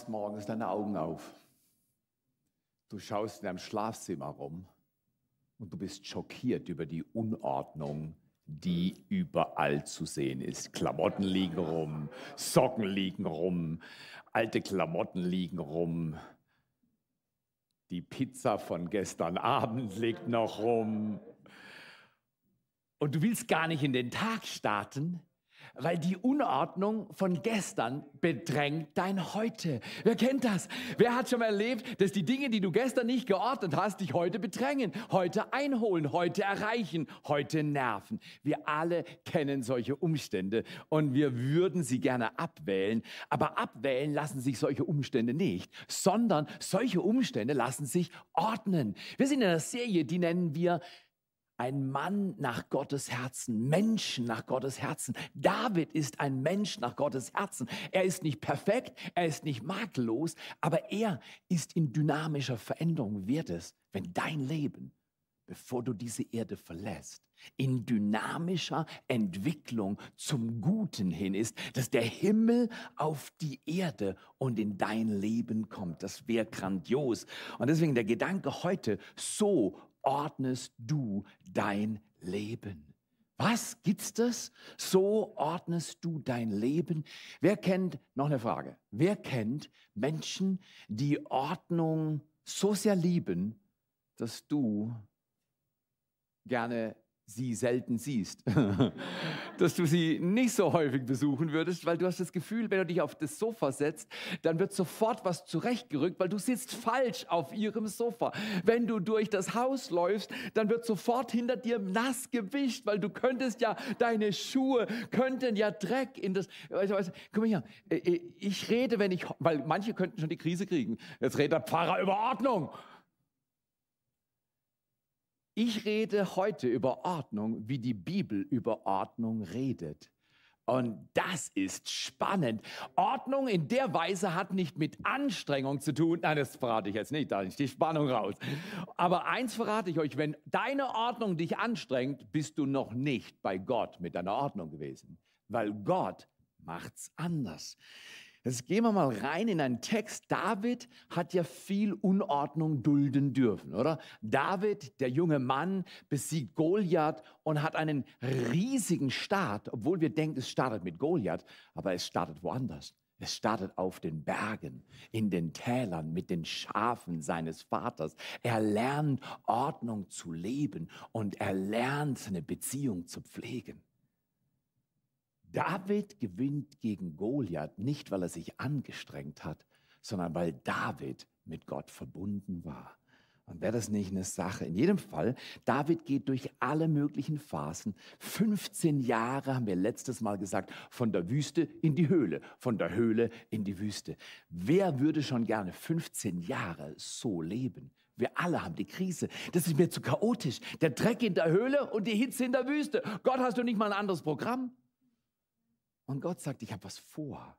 machst morgens deine Augen auf. Du schaust in deinem Schlafzimmer rum und du bist schockiert über die Unordnung, die überall zu sehen ist. Klamotten liegen rum, Socken liegen rum, alte Klamotten liegen rum. Die Pizza von gestern Abend liegt noch rum. Und du willst gar nicht in den Tag starten, weil die Unordnung von gestern bedrängt dein Heute. Wer kennt das? Wer hat schon mal erlebt, dass die Dinge, die du gestern nicht geordnet hast, dich heute bedrängen, heute einholen, heute erreichen, heute nerven? Wir alle kennen solche Umstände und wir würden sie gerne abwählen, aber abwählen lassen sich solche Umstände nicht, sondern solche Umstände lassen sich ordnen. Wir sind in einer Serie, die nennen wir ein Mann nach Gottes Herzen, Menschen nach Gottes Herzen. David ist ein Mensch nach Gottes Herzen. Er ist nicht perfekt, er ist nicht makellos, aber er ist in dynamischer Veränderung. Wird es, wenn dein Leben, bevor du diese Erde verlässt, in dynamischer Entwicklung zum Guten hin ist, dass der Himmel auf die Erde und in dein Leben kommt. Das wäre grandios. Und deswegen der Gedanke heute, so ordnest du dein Leben? Was gibt's das? So ordnest du dein Leben. Wer kennt, noch eine Frage, wer kennt Menschen, die Ordnung so sehr lieben, dass du gerne sie selten siehst, dass du sie nicht so häufig besuchen würdest, weil du hast das Gefühl, wenn du dich auf das Sofa setzt, dann wird sofort was zurechtgerückt, weil du sitzt falsch auf ihrem Sofa. Wenn du durch das Haus läufst, dann wird sofort hinter dir nass gewischt, weil du könntest ja, deine Schuhe könnten ja Dreck in das, weißt, weißt, guck mal hier, äh, äh, ich rede, wenn ich, weil manche könnten schon die Krise kriegen, jetzt redet der Pfarrer über Ordnung. Ich rede heute über Ordnung, wie die Bibel über Ordnung redet. Und das ist spannend. Ordnung in der Weise hat nicht mit Anstrengung zu tun. Nein, das verrate ich jetzt nicht, da ist die Spannung raus. Aber eins verrate ich euch, wenn deine Ordnung dich anstrengt, bist du noch nicht bei Gott mit deiner Ordnung gewesen. Weil Gott macht's anders. Jetzt gehen wir mal rein in einen Text. David hat ja viel Unordnung dulden dürfen, oder? David, der junge Mann, besiegt Goliath und hat einen riesigen Start, obwohl wir denken, es startet mit Goliath, aber es startet woanders. Es startet auf den Bergen, in den Tälern, mit den Schafen seines Vaters. Er lernt Ordnung zu leben und er lernt seine Beziehung zu pflegen. David gewinnt gegen Goliath nicht, weil er sich angestrengt hat, sondern weil David mit Gott verbunden war. Und wäre das nicht eine Sache? In jedem Fall, David geht durch alle möglichen Phasen. 15 Jahre haben wir letztes Mal gesagt, von der Wüste in die Höhle, von der Höhle in die Wüste. Wer würde schon gerne 15 Jahre so leben? Wir alle haben die Krise. Das ist mir zu chaotisch. Der Dreck in der Höhle und die Hitze in der Wüste. Gott, hast du nicht mal ein anderes Programm? Und Gott sagt, ich habe was vor.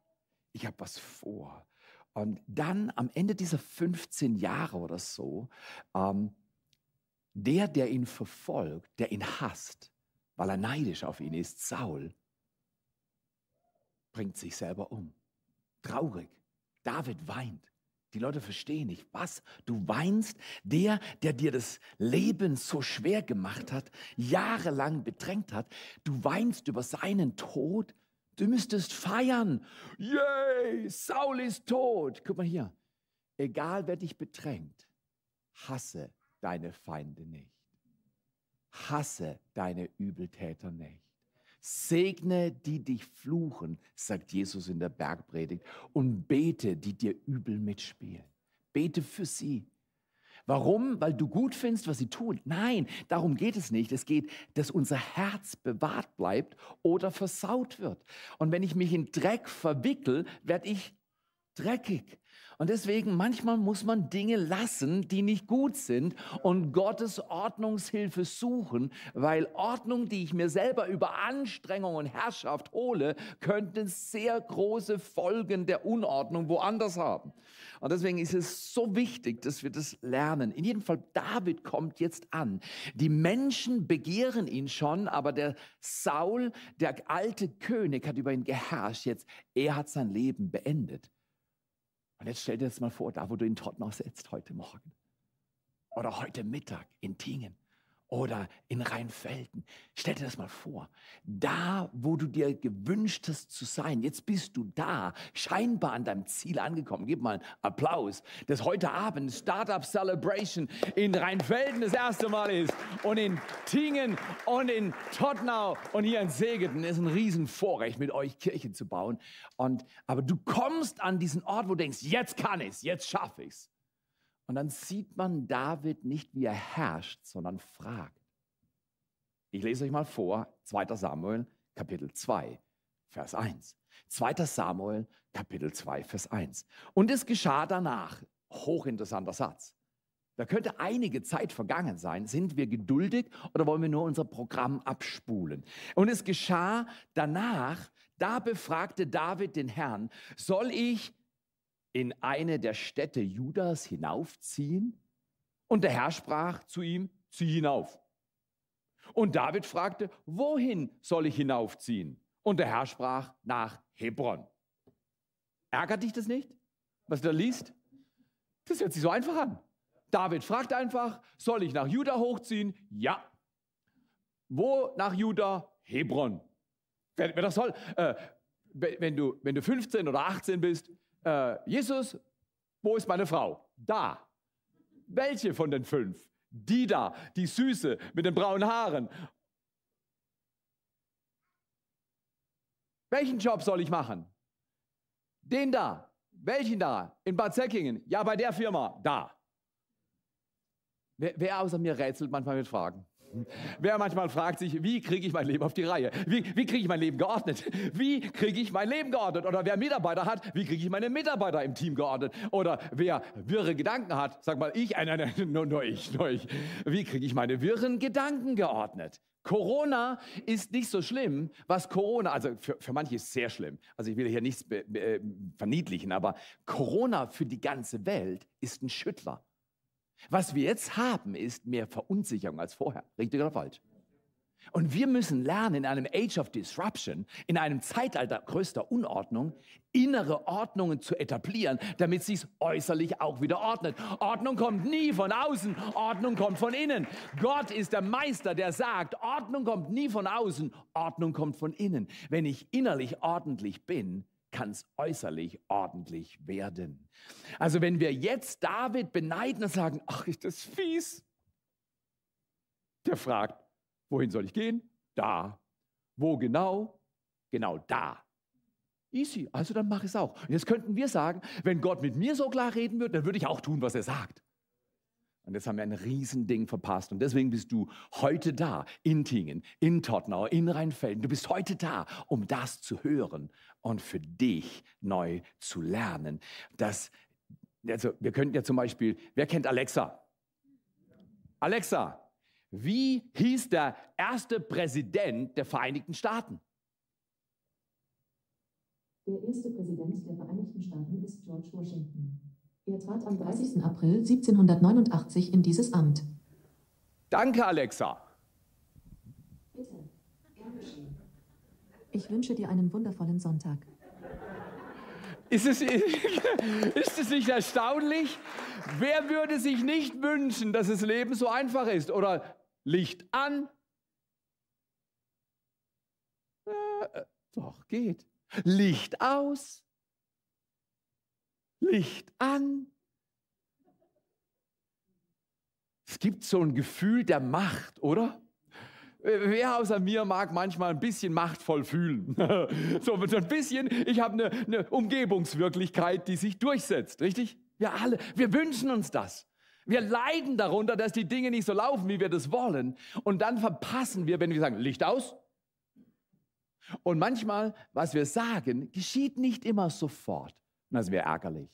Ich habe was vor. Und dann am Ende dieser 15 Jahre oder so, ähm, der, der ihn verfolgt, der ihn hasst, weil er neidisch auf ihn ist, Saul, bringt sich selber um. Traurig. David weint. Die Leute verstehen nicht, was du weinst. Der, der dir das Leben so schwer gemacht hat, jahrelang bedrängt hat, du weinst über seinen Tod Du müsstest feiern. Yay, Saul ist tot. Guck mal hier. Egal wer dich bedrängt, hasse deine Feinde nicht. Hasse deine Übeltäter nicht. Segne, die dich fluchen, sagt Jesus in der Bergpredigt, und bete, die dir übel mitspielen. Bete für sie. Warum? Weil du gut findest, was sie tun. Nein, darum geht es nicht. Es geht, dass unser Herz bewahrt bleibt oder versaut wird. Und wenn ich mich in Dreck verwickel, werde ich dreckig. Und deswegen manchmal muss man Dinge lassen, die nicht gut sind und Gottes Ordnungshilfe suchen, weil Ordnung, die ich mir selber über Anstrengung und Herrschaft hole, könnte sehr große Folgen der Unordnung woanders haben. Und deswegen ist es so wichtig, dass wir das lernen. In jedem Fall, David kommt jetzt an. Die Menschen begehren ihn schon, aber der Saul, der alte König, hat über ihn geherrscht. Jetzt, er hat sein Leben beendet. Und jetzt stell dir das mal vor, da wo du in Tottenau sitzt heute Morgen. Oder heute Mittag in Tingen oder in Rheinfelden. Stell dir das mal vor. Da, wo du dir gewünscht hast zu sein, jetzt bist du da, scheinbar an deinem Ziel angekommen. Gib mal einen Applaus, dass heute Abend Startup Celebration in Rheinfelden das erste Mal ist und in Tingen und in Tottenau und hier in Segeten ist ein Riesenvorrecht, mit euch Kirche zu bauen. Und, aber du kommst an diesen Ort, wo du denkst, jetzt kann ich es, jetzt schaffe ich es. Und dann sieht man David nicht, wie er herrscht, sondern fragt. Ich lese euch mal vor, 2 Samuel, Kapitel 2, Vers 1. 2 Samuel, Kapitel 2, Vers 1. Und es geschah danach, hochinteressanter Satz. Da könnte einige Zeit vergangen sein. Sind wir geduldig oder wollen wir nur unser Programm abspulen? Und es geschah danach, da befragte David den Herrn, soll ich in eine der Städte Judas hinaufziehen? Und der Herr sprach zu ihm, zieh hinauf. Und David fragte, wohin soll ich hinaufziehen? Und der Herr sprach, nach Hebron. Ärgert dich das nicht, was du da liest? Das hört sich so einfach an. David fragt einfach, soll ich nach Juda hochziehen? Ja. Wo nach Juda? Hebron. Wer, wer das soll, äh, wenn, du, wenn du 15 oder 18 bist, äh, Jesus, wo ist meine Frau? Da. Welche von den fünf? Die da, die Süße mit den braunen Haaren. Welchen Job soll ich machen? Den da. Welchen da? In Bad Säckingen? Ja, bei der Firma. Da. Wer, wer außer mir rätselt manchmal mit Fragen? Wer manchmal fragt sich, wie kriege ich mein Leben auf die Reihe? Wie, wie kriege ich mein Leben geordnet? Wie kriege ich mein Leben geordnet? Oder wer Mitarbeiter hat, wie kriege ich meine Mitarbeiter im Team geordnet? Oder wer wirre Gedanken hat, sag mal ich, äh, nein, nein, nur, nur ich, nur ich. Wie kriege ich meine wirren Gedanken geordnet? Corona ist nicht so schlimm, was Corona, also für, für manche ist es sehr schlimm. Also ich will hier nichts be, be, äh, verniedlichen, aber Corona für die ganze Welt ist ein Schüttler. Was wir jetzt haben, ist mehr Verunsicherung als vorher. Richtig oder falsch? Und wir müssen lernen, in einem Age of Disruption, in einem Zeitalter größter Unordnung, innere Ordnungen zu etablieren, damit sich äußerlich auch wieder ordnet. Ordnung kommt nie von außen, Ordnung kommt von innen. Gott ist der Meister, der sagt, Ordnung kommt nie von außen, Ordnung kommt von innen. Wenn ich innerlich ordentlich bin, kann es äußerlich ordentlich werden. Also wenn wir jetzt David beneiden und sagen, ach, ist das fies, der fragt, wohin soll ich gehen? Da. Wo genau? Genau da. Easy, also dann mach es auch. Und jetzt könnten wir sagen, wenn Gott mit mir so klar reden würde, dann würde ich auch tun, was er sagt. Und jetzt haben wir ein Riesending verpasst. Und deswegen bist du heute da, in Tingen, in Tottenau, in Rheinfelden. Du bist heute da, um das zu hören und für dich neu zu lernen. Das, also wir könnten ja zum Beispiel, wer kennt Alexa? Alexa, wie hieß der erste Präsident der Vereinigten Staaten? Der erste Präsident der Vereinigten Staaten ist George Washington. Er trat am 30. April 1789 in dieses Amt. Danke, Alexa. Bitte, gern geschehen. Ich wünsche dir einen wundervollen Sonntag. Ist es, ist es nicht erstaunlich? Wer würde sich nicht wünschen, dass das Leben so einfach ist? Oder Licht an? Äh, doch, geht. Licht aus? Licht an. Es gibt so ein Gefühl der Macht, oder? Wer außer mir mag manchmal ein bisschen machtvoll fühlen? so ein bisschen, ich habe eine, eine Umgebungswirklichkeit, die sich durchsetzt, richtig? Wir alle, wir wünschen uns das. Wir leiden darunter, dass die Dinge nicht so laufen, wie wir das wollen. Und dann verpassen wir, wenn wir sagen, Licht aus. Und manchmal, was wir sagen, geschieht nicht immer sofort. Und das wäre ärgerlich.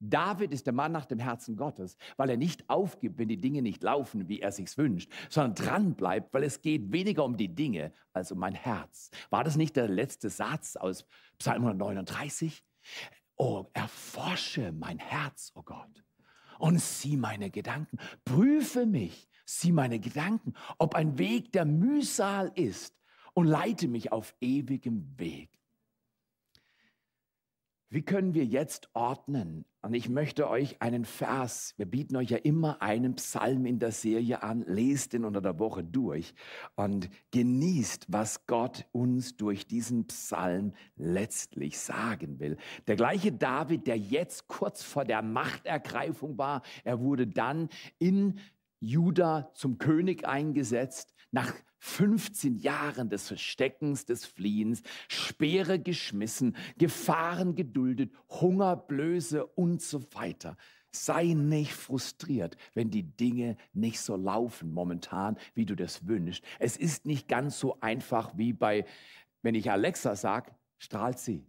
David ist der Mann nach dem Herzen Gottes, weil er nicht aufgibt, wenn die Dinge nicht laufen, wie er sich's wünscht, sondern dran bleibt, weil es geht weniger um die Dinge als um mein Herz. War das nicht der letzte Satz aus Psalm 139? Oh, erforsche mein Herz, oh Gott, und sieh meine Gedanken. Prüfe mich, sieh meine Gedanken, ob ein Weg der Mühsal ist und leite mich auf ewigem Weg. Wie können wir jetzt ordnen? Und ich möchte euch einen Vers, wir bieten euch ja immer einen Psalm in der Serie an, lest ihn unter der Woche durch und genießt, was Gott uns durch diesen Psalm letztlich sagen will. Der gleiche David, der jetzt kurz vor der Machtergreifung war, er wurde dann in Juda zum König eingesetzt, nach 15 Jahren des Versteckens, des Fliehens, Speere geschmissen, Gefahren geduldet, Hunger, Blöße und so weiter. Sei nicht frustriert, wenn die Dinge nicht so laufen momentan, wie du das wünschst. Es ist nicht ganz so einfach wie bei, wenn ich Alexa sage, strahlt sie.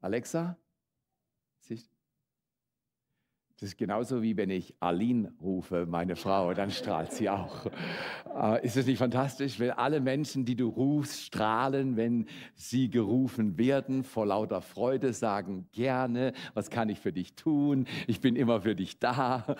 Alexa, das ist genauso wie wenn ich Aline rufe, meine Frau, dann strahlt sie auch. Äh, ist es nicht fantastisch, wenn alle Menschen, die du rufst, strahlen, wenn sie gerufen werden, vor lauter Freude sagen, gerne, was kann ich für dich tun? Ich bin immer für dich da.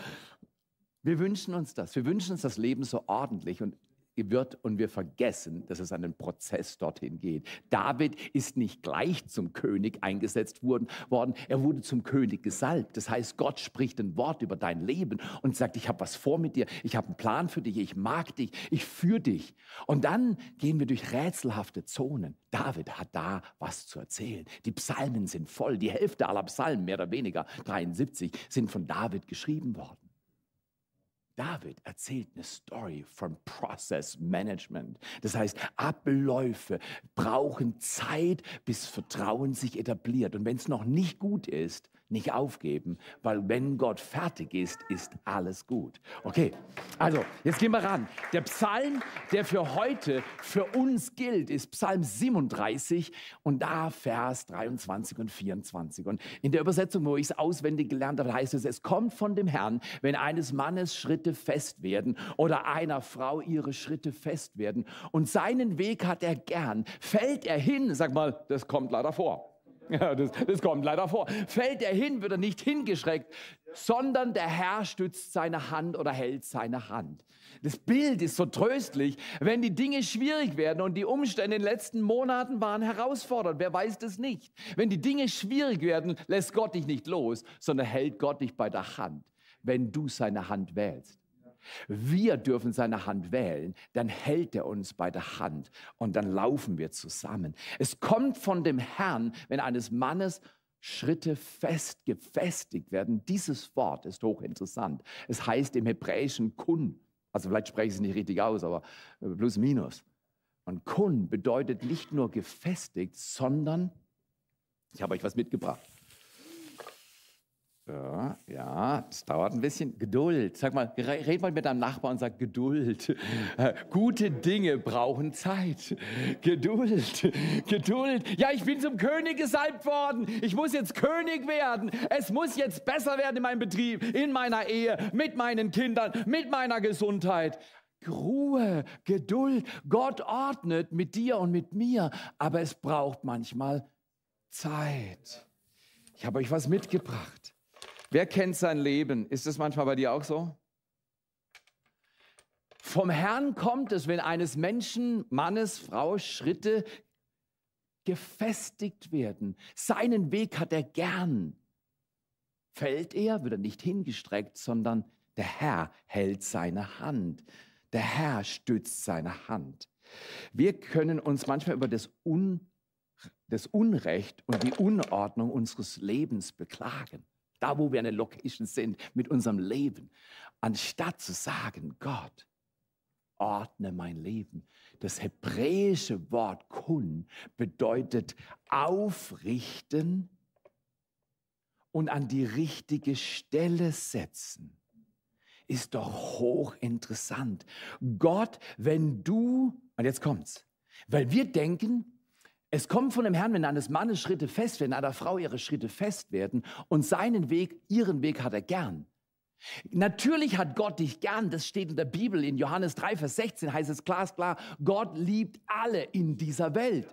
Wir wünschen uns das. Wir wünschen uns das Leben so ordentlich und wird und wir vergessen, dass es einen Prozess dorthin geht. David ist nicht gleich zum König eingesetzt worden, worden. er wurde zum König gesalbt. Das heißt, Gott spricht ein Wort über dein Leben und sagt, ich habe was vor mit dir, ich habe einen Plan für dich, ich mag dich, ich führe dich. Und dann gehen wir durch rätselhafte Zonen. David hat da was zu erzählen. Die Psalmen sind voll, die Hälfte aller Psalmen, mehr oder weniger 73, sind von David geschrieben worden. David erzählt eine Story von Process Management. Das heißt, Abläufe brauchen Zeit, bis Vertrauen sich etabliert. Und wenn es noch nicht gut ist, nicht aufgeben, weil wenn Gott fertig ist, ist alles gut. Okay, also jetzt gehen wir ran. Der Psalm, der für heute für uns gilt, ist Psalm 37 und da Vers 23 und 24. Und in der Übersetzung, wo ich es auswendig gelernt habe, heißt es, es kommt von dem Herrn, wenn eines Mannes Schritte fest werden oder einer Frau ihre Schritte fest werden und seinen Weg hat er gern, fällt er hin, sag mal, das kommt leider vor. Ja, das, das kommt leider vor. Fällt er hin, wird er nicht hingeschreckt, sondern der Herr stützt seine Hand oder hält seine Hand. Das Bild ist so tröstlich, wenn die Dinge schwierig werden und die Umstände in den letzten Monaten waren herausfordernd. Wer weiß das nicht? Wenn die Dinge schwierig werden, lässt Gott dich nicht los, sondern hält Gott dich bei der Hand, wenn du seine Hand wählst. Wir dürfen seine Hand wählen, dann hält er uns bei der Hand und dann laufen wir zusammen. Es kommt von dem Herrn, wenn eines Mannes Schritte fest gefestigt werden. Dieses Wort ist hochinteressant. Es heißt im Hebräischen Kun. Also vielleicht spreche ich es nicht richtig aus, aber plus minus. Und Kun bedeutet nicht nur gefestigt, sondern, ich habe euch was mitgebracht. Ja, ja, es dauert ein bisschen. Geduld. Sag mal, red mal mit deinem Nachbarn und sag Geduld. Gute Dinge brauchen Zeit. Geduld. Geduld. Ja, ich bin zum König gesalbt worden. Ich muss jetzt König werden. Es muss jetzt besser werden in meinem Betrieb, in meiner Ehe, mit meinen Kindern, mit meiner Gesundheit. Ruhe, Geduld. Gott ordnet mit dir und mit mir, aber es braucht manchmal Zeit. Ich habe euch was mitgebracht. Wer kennt sein Leben? Ist es manchmal bei dir auch so? Vom Herrn kommt es, wenn eines Menschen, Mannes, Frau Schritte gefestigt werden. Seinen Weg hat er gern. Fällt er, wird er nicht hingestreckt, sondern der Herr hält seine Hand. Der Herr stützt seine Hand. Wir können uns manchmal über das, Un, das Unrecht und die Unordnung unseres Lebens beklagen da wo wir eine Location sind mit unserem Leben, anstatt zu sagen, Gott, ordne mein Leben. Das hebräische Wort kun bedeutet aufrichten und an die richtige Stelle setzen. Ist doch hochinteressant. Gott, wenn du, und jetzt kommt's, weil wir denken, es kommt von dem Herrn, wenn eines Mannes Schritte fest werden, einer Frau ihre Schritte fest werden und seinen Weg, ihren Weg hat er gern. Natürlich hat Gott dich gern, das steht in der Bibel, in Johannes 3, Vers 16 heißt es glasklar, Gott liebt alle in dieser Welt.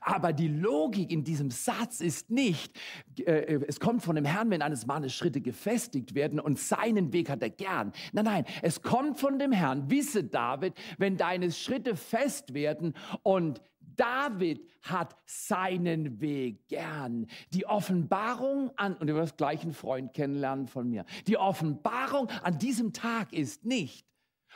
Aber die Logik in diesem Satz ist nicht, äh, es kommt von dem Herrn, wenn eines Mannes Schritte gefestigt werden und seinen Weg hat er gern. Nein, nein, es kommt von dem Herrn, wisse David, wenn deine Schritte fest werden und David hat seinen Weg gern. Die Offenbarung an, und du wirst gleich einen Freund kennenlernen von mir, die Offenbarung an diesem Tag ist nicht,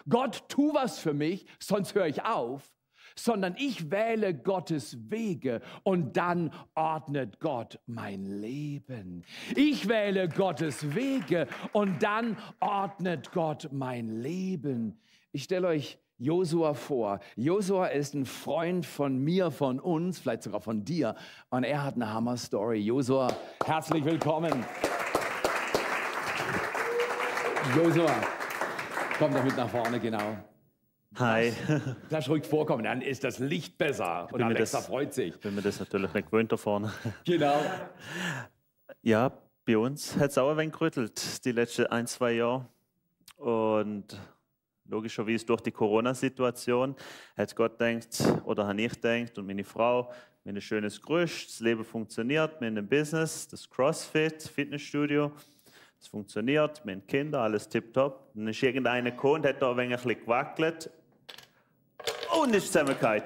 Gott, tu was für mich, sonst höre ich auf, sondern ich wähle Gottes Wege und dann ordnet Gott mein Leben. Ich wähle Gottes Wege und dann ordnet Gott mein Leben. Ich stelle euch Josua vor. Josua ist ein Freund von mir, von uns, vielleicht sogar von dir. Und er hat eine Hammer-Story. Josua, herzlich willkommen. Josua, komm doch mit nach vorne, genau. Hi. Lass ruhig vorkommen, dann ist das Licht besser. Und Alexa das, freut sich. Bin mir das natürlich nicht gewöhnt da vorne. Genau. Ja, bei uns hat es auch ein wenig gerüttelt, die letzten ein, zwei Jahre. Und logischerweise durch die Corona-Situation hat Gott denkt oder habe ich denkt und meine Frau, wir haben ein schönes Gerüst, das Leben funktioniert, wir haben ein Business, das CrossFit, Fitnessstudio, es funktioniert, wir haben Kinder, alles tipptopp. Dann ist irgendeiner gekommen und hat da ein wenig gewackelt und ist zusammengefallen.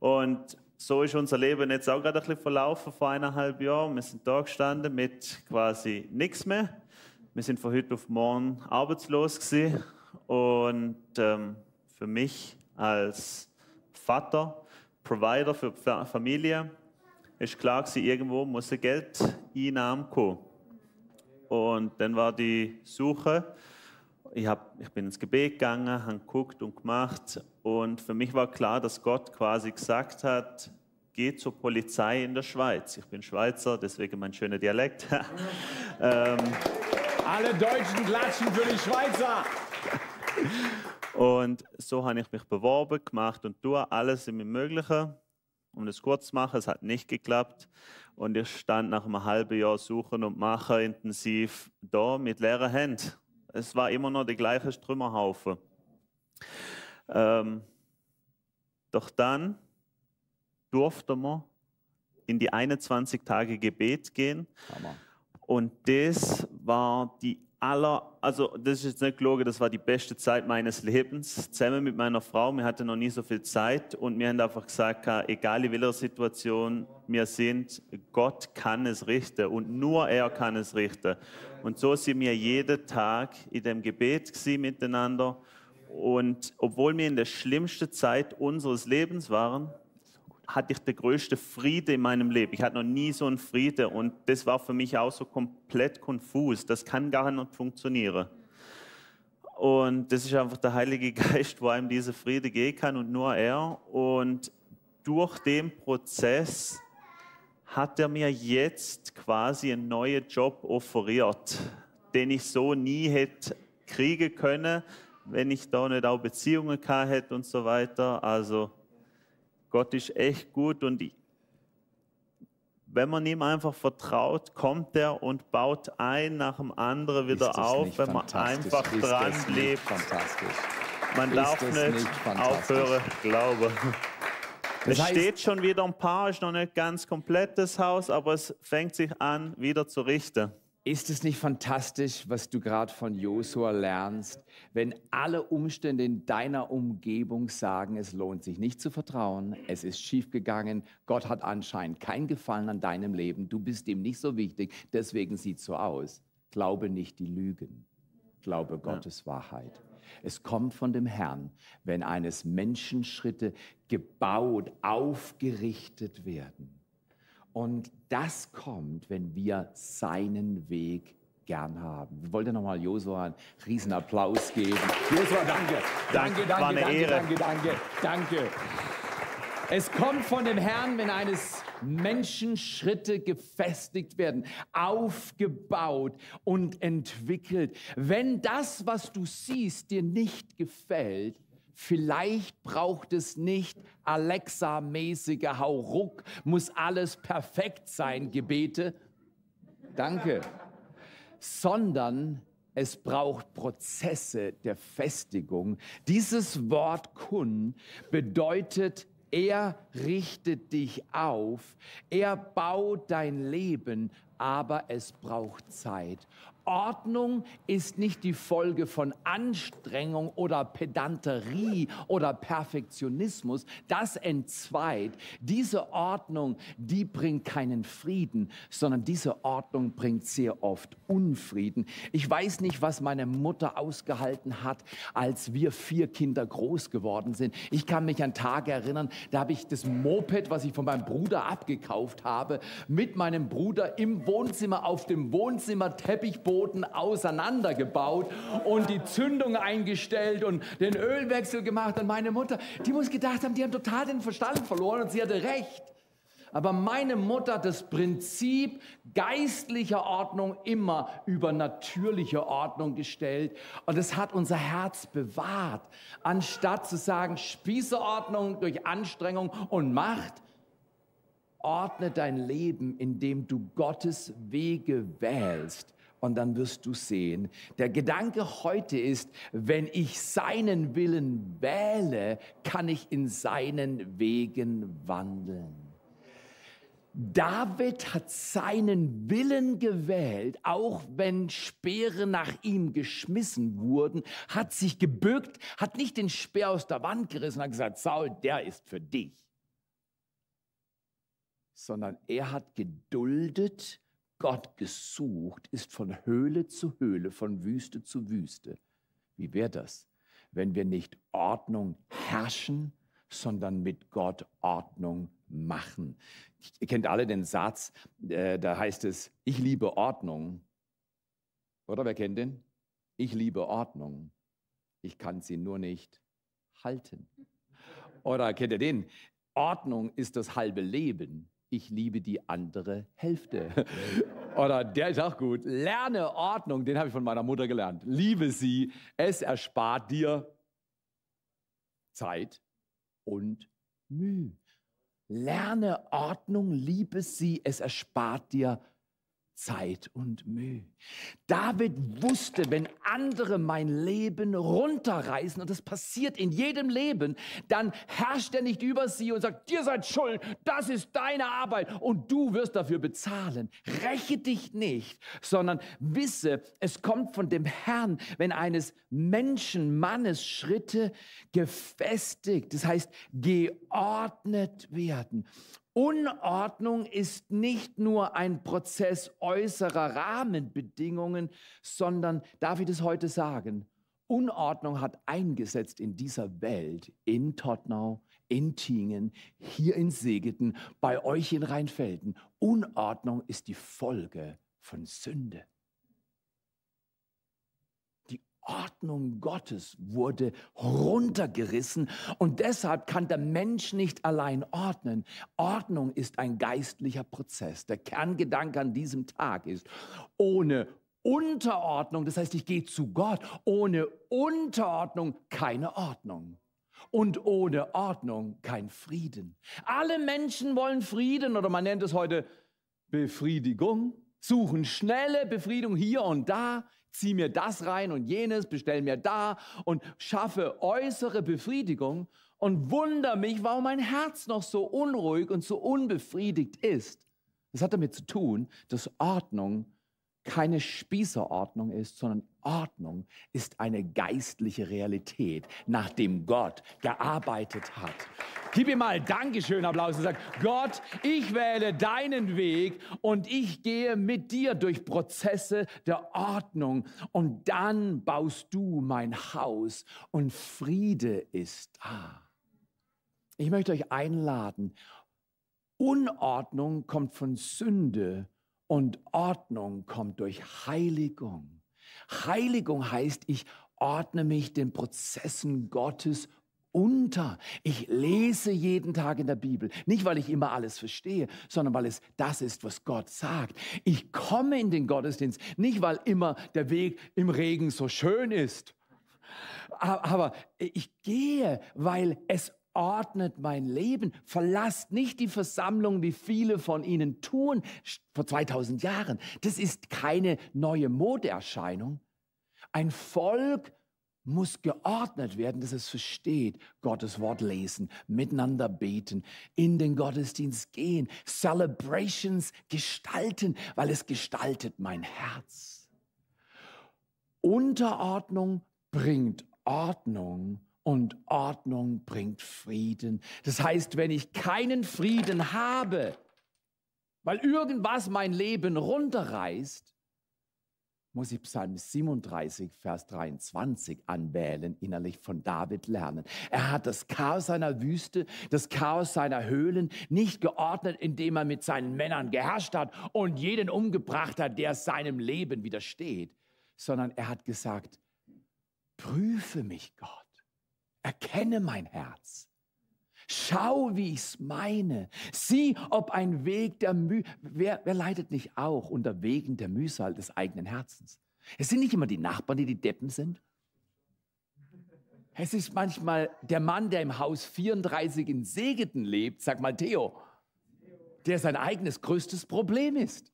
Und so ist unser Leben jetzt auch gerade ein bisschen verlaufen vor eineinhalb Jahren. Wir sind da gestanden mit quasi nichts mehr. Wir sind von heute auf morgen arbeitslos gewesen. Und ähm, für mich als Vater, Provider für Familie, ist klar gewesen, irgendwo muss ein Geldeinnahme kommen. Und dann war die Suche. Ich, hab, ich bin ins Gebet gegangen, habe geguckt und gemacht. Und für mich war klar, dass Gott quasi gesagt hat, geh zur Polizei in der Schweiz. Ich bin Schweizer, deswegen mein schöner Dialekt. ähm, Alle Deutschen klatschen für die Schweizer. Und so habe ich mich beworben, gemacht und tue alles im Möglichen. Um das kurz zu machen, es hat nicht geklappt. Und ich stand nach einem halben Jahr Suchen und Machen intensiv da mit leeren Händen. Es war immer noch der gleiche Trümmerhaufen. Ähm, doch dann durfte man in die 21 Tage Gebet gehen. Hammer. Und das war die aller, also das ist jetzt nicht gelogen, das war die beste Zeit meines Lebens, zusammen mit meiner Frau. Wir hatten noch nie so viel Zeit und wir haben einfach gesagt, egal in welcher Situation wir sind, Gott kann es richten und nur er kann es richten. Und so sind wir jeden Tag in dem Gebet miteinander. Und obwohl wir in der schlimmsten Zeit unseres Lebens waren, hatte ich den größten Friede in meinem Leben. Ich hatte noch nie so einen Frieden und das war für mich auch so komplett konfus. Das kann gar nicht funktionieren. Und das ist einfach der Heilige Geist, wo einem diese Friede gehen kann und nur er. Und durch den Prozess hat er mir jetzt quasi einen neuen Job offeriert, den ich so nie hätte kriegen können, wenn ich da nicht auch Beziehungen gehabt hätte und so weiter. Also Gott ist echt gut und wenn man ihm einfach vertraut, kommt er und baut ein nach dem anderen wieder auf, wenn man einfach dran lebt. Man ist darf nicht, nicht aufhören, glaube. Es heißt, steht schon wieder ein paar, ist noch nicht ganz komplett das Haus, aber es fängt sich an, wieder zu richten. Ist es nicht fantastisch, was du gerade von Josua lernst, wenn alle Umstände in deiner Umgebung sagen, es lohnt sich nicht zu vertrauen, es ist schiefgegangen, Gott hat anscheinend keinen Gefallen an deinem Leben, du bist ihm nicht so wichtig, deswegen sieht es so aus. Glaube nicht die Lügen, glaube Gottes. Wahrheit. Es kommt von dem Herrn, wenn eines Menschen Schritte gebaut, aufgerichtet werden. Und das kommt, wenn wir seinen Weg gern haben. Wir wollten nochmal Josua einen riesen Applaus geben. Josua, danke. Danke, danke, danke, danke, danke, danke, danke. Es kommt von dem Herrn, wenn eines Menschen Schritte gefestigt werden, aufgebaut und entwickelt. Wenn das, was du siehst, dir nicht gefällt, Vielleicht braucht es nicht Alexa-mäßige Hauruck, muss alles perfekt sein, Gebete. Danke. Sondern es braucht Prozesse der Festigung. Dieses Wort kun bedeutet, er richtet dich auf, er baut dein Leben, aber es braucht Zeit. Ordnung ist nicht die Folge von Anstrengung oder Pedanterie oder Perfektionismus. Das entzweit. Diese Ordnung, die bringt keinen Frieden, sondern diese Ordnung bringt sehr oft Unfrieden. Ich weiß nicht, was meine Mutter ausgehalten hat, als wir vier Kinder groß geworden sind. Ich kann mich an Tage erinnern, da habe ich das Moped, was ich von meinem Bruder abgekauft habe, mit meinem Bruder im Wohnzimmer auf dem Wohnzimmerteppichboden Boden auseinandergebaut und die Zündung eingestellt und den Ölwechsel gemacht. Und meine Mutter, die muss gedacht haben, die haben total den Verstand verloren und sie hatte recht. Aber meine Mutter hat das Prinzip geistlicher Ordnung immer über natürliche Ordnung gestellt. Und es hat unser Herz bewahrt. Anstatt zu sagen, Spießeordnung durch Anstrengung und Macht, ordne dein Leben, indem du Gottes Wege wählst und dann wirst du sehen, der Gedanke heute ist, wenn ich seinen Willen wähle, kann ich in seinen Wegen wandeln. David hat seinen Willen gewählt, auch wenn Speere nach ihm geschmissen wurden, hat sich gebückt, hat nicht den Speer aus der Wand gerissen, hat gesagt, Saul, der ist für dich, sondern er hat geduldet, Gott gesucht, ist von Höhle zu Höhle, von Wüste zu Wüste. Wie wäre das, wenn wir nicht Ordnung herrschen, sondern mit Gott Ordnung machen? Ihr kennt alle den Satz, äh, da heißt es, ich liebe Ordnung. Oder wer kennt den? Ich liebe Ordnung. Ich kann sie nur nicht halten. Oder kennt ihr den? Ordnung ist das halbe Leben ich liebe die andere Hälfte. Oder der ist auch gut. Lerne Ordnung, den habe ich von meiner Mutter gelernt. Liebe sie, es erspart dir Zeit und Mühe. Lerne Ordnung, liebe sie, es erspart dir Zeit und Mühe. David wusste, wenn andere mein Leben runterreißen, und das passiert in jedem Leben, dann herrscht er nicht über sie und sagt, dir seid schuld, das ist deine Arbeit und du wirst dafür bezahlen. Räche dich nicht, sondern wisse, es kommt von dem Herrn, wenn eines Menschen, Mannes Schritte gefestigt, das heißt geordnet werden. Unordnung ist nicht nur ein Prozess äußerer Rahmenbedingungen, sondern, darf ich das heute sagen, Unordnung hat eingesetzt in dieser Welt, in Tottenau, in Tingen, hier in Segeten, bei euch in Rheinfelden. Unordnung ist die Folge von Sünde. Ordnung Gottes wurde runtergerissen und deshalb kann der Mensch nicht allein ordnen. Ordnung ist ein geistlicher Prozess. Der Kerngedanke an diesem Tag ist, ohne Unterordnung, das heißt, ich gehe zu Gott, ohne Unterordnung keine Ordnung. Und ohne Ordnung kein Frieden. Alle Menschen wollen Frieden oder man nennt es heute Befriedigung, suchen schnelle Befriedigung hier und da zieh mir das rein und jenes, bestell mir da und schaffe äußere Befriedigung und wundere mich, warum mein Herz noch so unruhig und so unbefriedigt ist. Das hat damit zu tun, dass Ordnung keine Spießerordnung ist, sondern Ordnung ist eine geistliche Realität, nachdem Gott gearbeitet hat. Gib ihm mal Dankeschön, Applaus und sag, Gott, ich wähle deinen Weg und ich gehe mit dir durch Prozesse der Ordnung und dann baust du mein Haus und Friede ist da. Ich möchte euch einladen. Unordnung kommt von Sünde und Ordnung kommt durch Heiligung. Heiligung heißt, ich ordne mich den Prozessen Gottes unter. Ich lese jeden Tag in der Bibel, nicht weil ich immer alles verstehe, sondern weil es das ist, was Gott sagt. Ich komme in den Gottesdienst, nicht weil immer der Weg im Regen so schön ist, aber ich gehe, weil es ordnet mein Leben. Verlasst nicht die Versammlung, wie viele von ihnen tun vor 2000 Jahren. Das ist keine neue Modeerscheinung. Ein Volk muss geordnet werden, dass es versteht, Gottes Wort lesen, miteinander beten, in den Gottesdienst gehen, Celebrations gestalten, weil es gestaltet mein Herz. Unterordnung bringt Ordnung und Ordnung bringt Frieden. Das heißt, wenn ich keinen Frieden habe, weil irgendwas mein Leben runterreißt, muss ich Psalm 37, Vers 23 anwählen, innerlich von David lernen. Er hat das Chaos seiner Wüste, das Chaos seiner Höhlen nicht geordnet, indem er mit seinen Männern geherrscht hat und jeden umgebracht hat, der seinem Leben widersteht, sondern er hat gesagt, prüfe mich Gott, erkenne mein Herz. Schau, wie ich es meine. Sieh, ob ein Weg der Mühe, wer, wer leidet nicht auch unter Wegen der Mühsal des eigenen Herzens? Es sind nicht immer die Nachbarn, die die Deppen sind. Es ist manchmal der Mann, der im Haus 34 in Segeten lebt, sag mal Theo, der sein eigenes größtes Problem ist.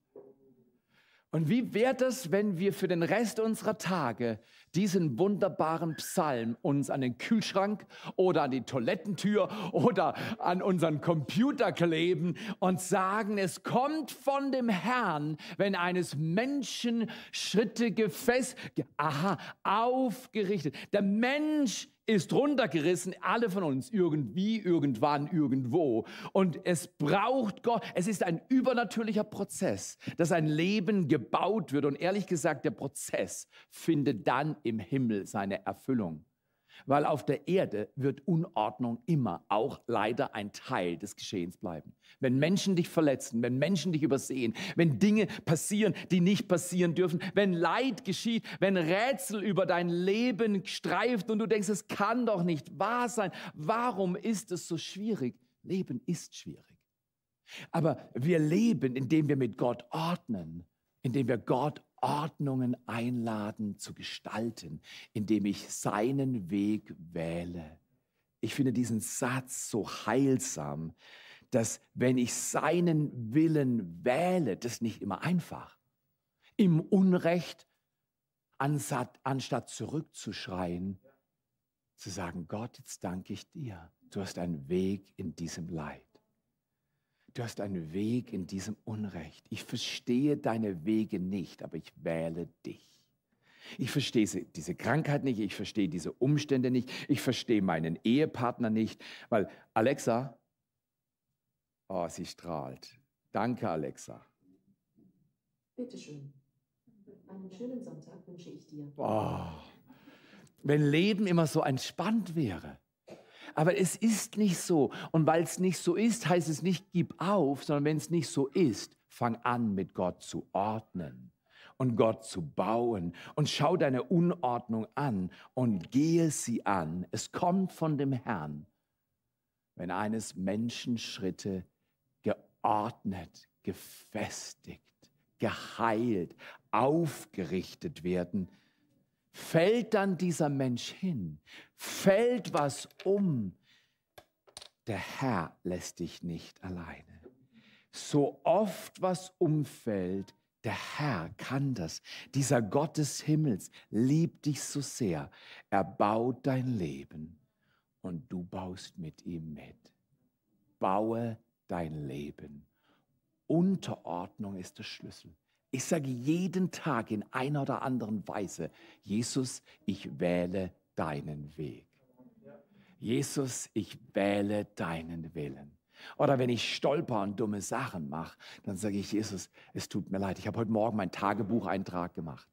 Und wie wäre das, wenn wir für den Rest unserer Tage diesen wunderbaren Psalm uns an den Kühlschrank oder an die Toilettentür oder an unseren Computer kleben und sagen, es kommt von dem Herrn, wenn eines Menschen Schritte gefesselt, aha, aufgerichtet. Der Mensch ist runtergerissen, alle von uns, irgendwie, irgendwann, irgendwo. Und es braucht Gott, es ist ein übernatürlicher Prozess, dass ein Leben gebaut wird. Und ehrlich gesagt, der Prozess findet dann im Himmel seine Erfüllung. Weil auf der Erde wird Unordnung immer auch leider ein Teil des Geschehens bleiben. Wenn Menschen dich verletzen, wenn Menschen dich übersehen, wenn Dinge passieren, die nicht passieren dürfen, wenn Leid geschieht, wenn Rätsel über dein Leben streift und du denkst, es kann doch nicht wahr sein. Warum ist es so schwierig? Leben ist schwierig. Aber wir leben, indem wir mit Gott ordnen, indem wir Gott Ordnungen einladen zu gestalten, indem ich seinen Weg wähle. Ich finde diesen Satz so heilsam, dass wenn ich seinen Willen wähle, das ist nicht immer einfach. Im Unrecht, anstatt zurückzuschreien, zu sagen, Gott, jetzt danke ich dir. Du hast einen Weg in diesem Leid. Du hast einen Weg in diesem Unrecht. Ich verstehe deine Wege nicht, aber ich wähle dich. Ich verstehe diese Krankheit nicht, ich verstehe diese Umstände nicht, ich verstehe meinen Ehepartner nicht, weil Alexa, oh, sie strahlt. Danke, Alexa. Bitte schön. Einen schönen Sonntag wünsche ich dir. Oh, wenn Leben immer so entspannt wäre. Aber es ist nicht so. Und weil es nicht so ist, heißt es nicht, gib auf, sondern wenn es nicht so ist, fang an, mit Gott zu ordnen und Gott zu bauen und schau deine Unordnung an und gehe sie an. Es kommt von dem Herrn, wenn eines Menschen Schritte geordnet, gefestigt, geheilt, aufgerichtet werden, fällt dann dieser Mensch hin, fällt was um, der Herr lässt dich nicht alleine. So oft was umfällt, der Herr kann das. Dieser Gott des Himmels liebt dich so sehr. Er baut dein Leben und du baust mit ihm mit. Baue dein Leben. Unterordnung ist der Schlüssel. Ich sage jeden Tag in einer oder anderen Weise, Jesus, ich wähle deinen Weg. Jesus, ich wähle deinen Willen. Oder wenn ich stolper und dumme Sachen mache, dann sage ich, Jesus, es tut mir leid. Ich habe heute Morgen meinen Tagebucheintrag gemacht.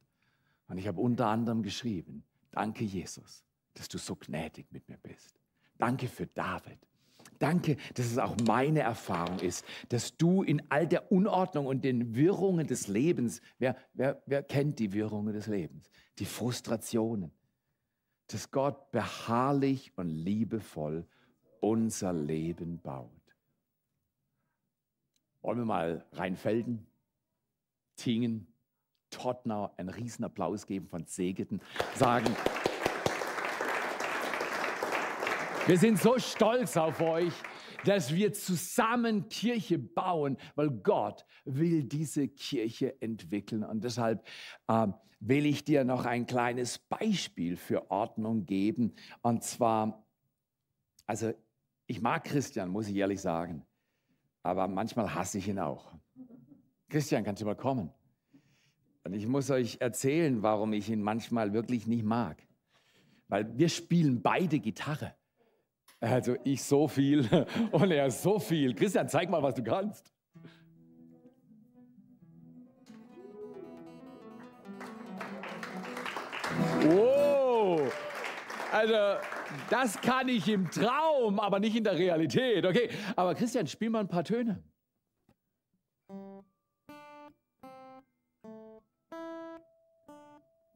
Und ich habe unter anderem geschrieben, danke Jesus, dass du so gnädig mit mir bist. Danke für David. Danke, dass es auch meine Erfahrung ist, dass du in all der Unordnung und den Wirrungen des Lebens, wer, wer, wer kennt die Wirrungen des Lebens, die Frustrationen, dass Gott beharrlich und liebevoll unser Leben baut. Wollen wir mal Rheinfelden, Tingen, Tottnau einen Riesenapplaus geben von Segeten, sagen, Wir sind so stolz auf euch, dass wir zusammen Kirche bauen, weil Gott will diese Kirche entwickeln. Und deshalb äh, will ich dir noch ein kleines Beispiel für Ordnung geben. Und zwar, also ich mag Christian, muss ich ehrlich sagen, aber manchmal hasse ich ihn auch. Christian, kannst du mal kommen? Und ich muss euch erzählen, warum ich ihn manchmal wirklich nicht mag. Weil wir spielen beide Gitarre. Also ich so viel und er so viel. Christian, zeig mal, was du kannst. Wow! Also, das kann ich im Traum, aber nicht in der Realität. Okay, aber Christian, spiel mal ein paar Töne.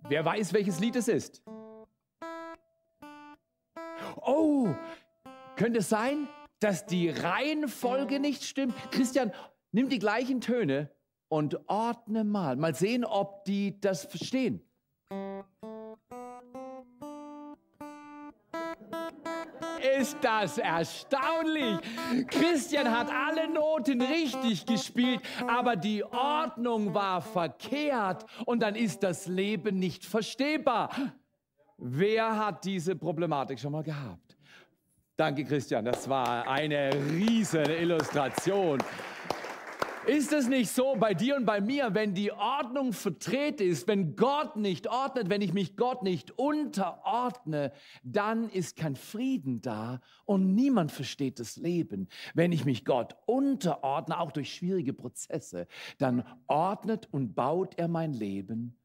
Wer weiß, welches Lied es ist? Oh, könnte es sein, dass die Reihenfolge nicht stimmt? Christian, nimm die gleichen Töne und ordne mal. Mal sehen, ob die das verstehen. Ist das erstaunlich? Christian hat alle Noten richtig gespielt, aber die Ordnung war verkehrt und dann ist das Leben nicht verstehbar. Wer hat diese Problematik schon mal gehabt? Danke, Christian. Das war eine riesen Illustration. Ist es nicht so bei dir und bei mir, wenn die Ordnung verdreht ist, wenn Gott nicht ordnet, wenn ich mich Gott nicht unterordne, dann ist kein Frieden da und niemand versteht das Leben. Wenn ich mich Gott unterordne, auch durch schwierige Prozesse, dann ordnet und baut er mein Leben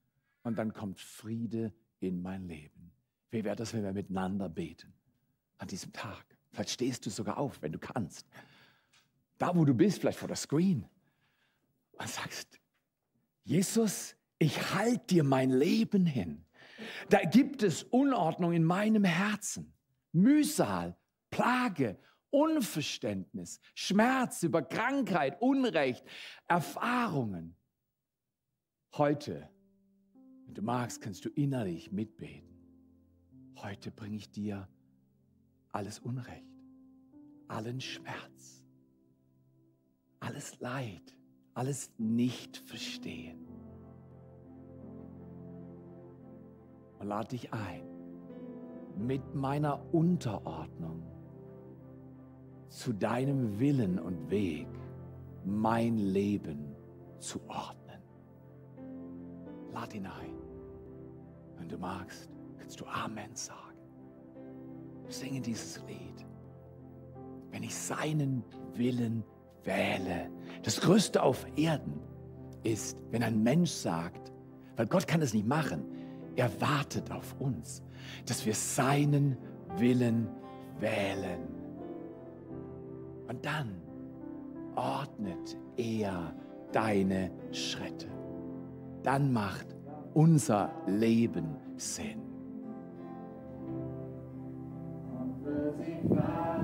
und dann kommt Friede in mein Leben. Wie wäre das, wenn wir miteinander beten an diesem Tag? Vielleicht stehst du sogar auf, wenn du kannst. Da, wo du bist, vielleicht vor der Screen und sagst, Jesus, ich halte dir mein Leben hin. Da gibt es Unordnung in meinem Herzen, Mühsal, Plage, Unverständnis, Schmerz über Krankheit, Unrecht, Erfahrungen. Heute, wenn du magst, kannst du innerlich mitbeten. Heute bringe ich dir alles Unrecht, allen Schmerz, alles Leid, alles nicht verstehen. Und lade dich ein, mit meiner Unterordnung zu deinem Willen und Weg mein Leben zu ordnen. Lade ihn ein. Wenn du magst, kannst du Amen sagen. Singe dieses Lied. Wenn ich seinen Willen wähle. Das Größte auf Erden ist, wenn ein Mensch sagt, weil Gott kann es nicht machen, er wartet auf uns, dass wir seinen Willen wählen. Und dann ordnet er deine Schritte. Dann macht unser Leben Sinn. Amen.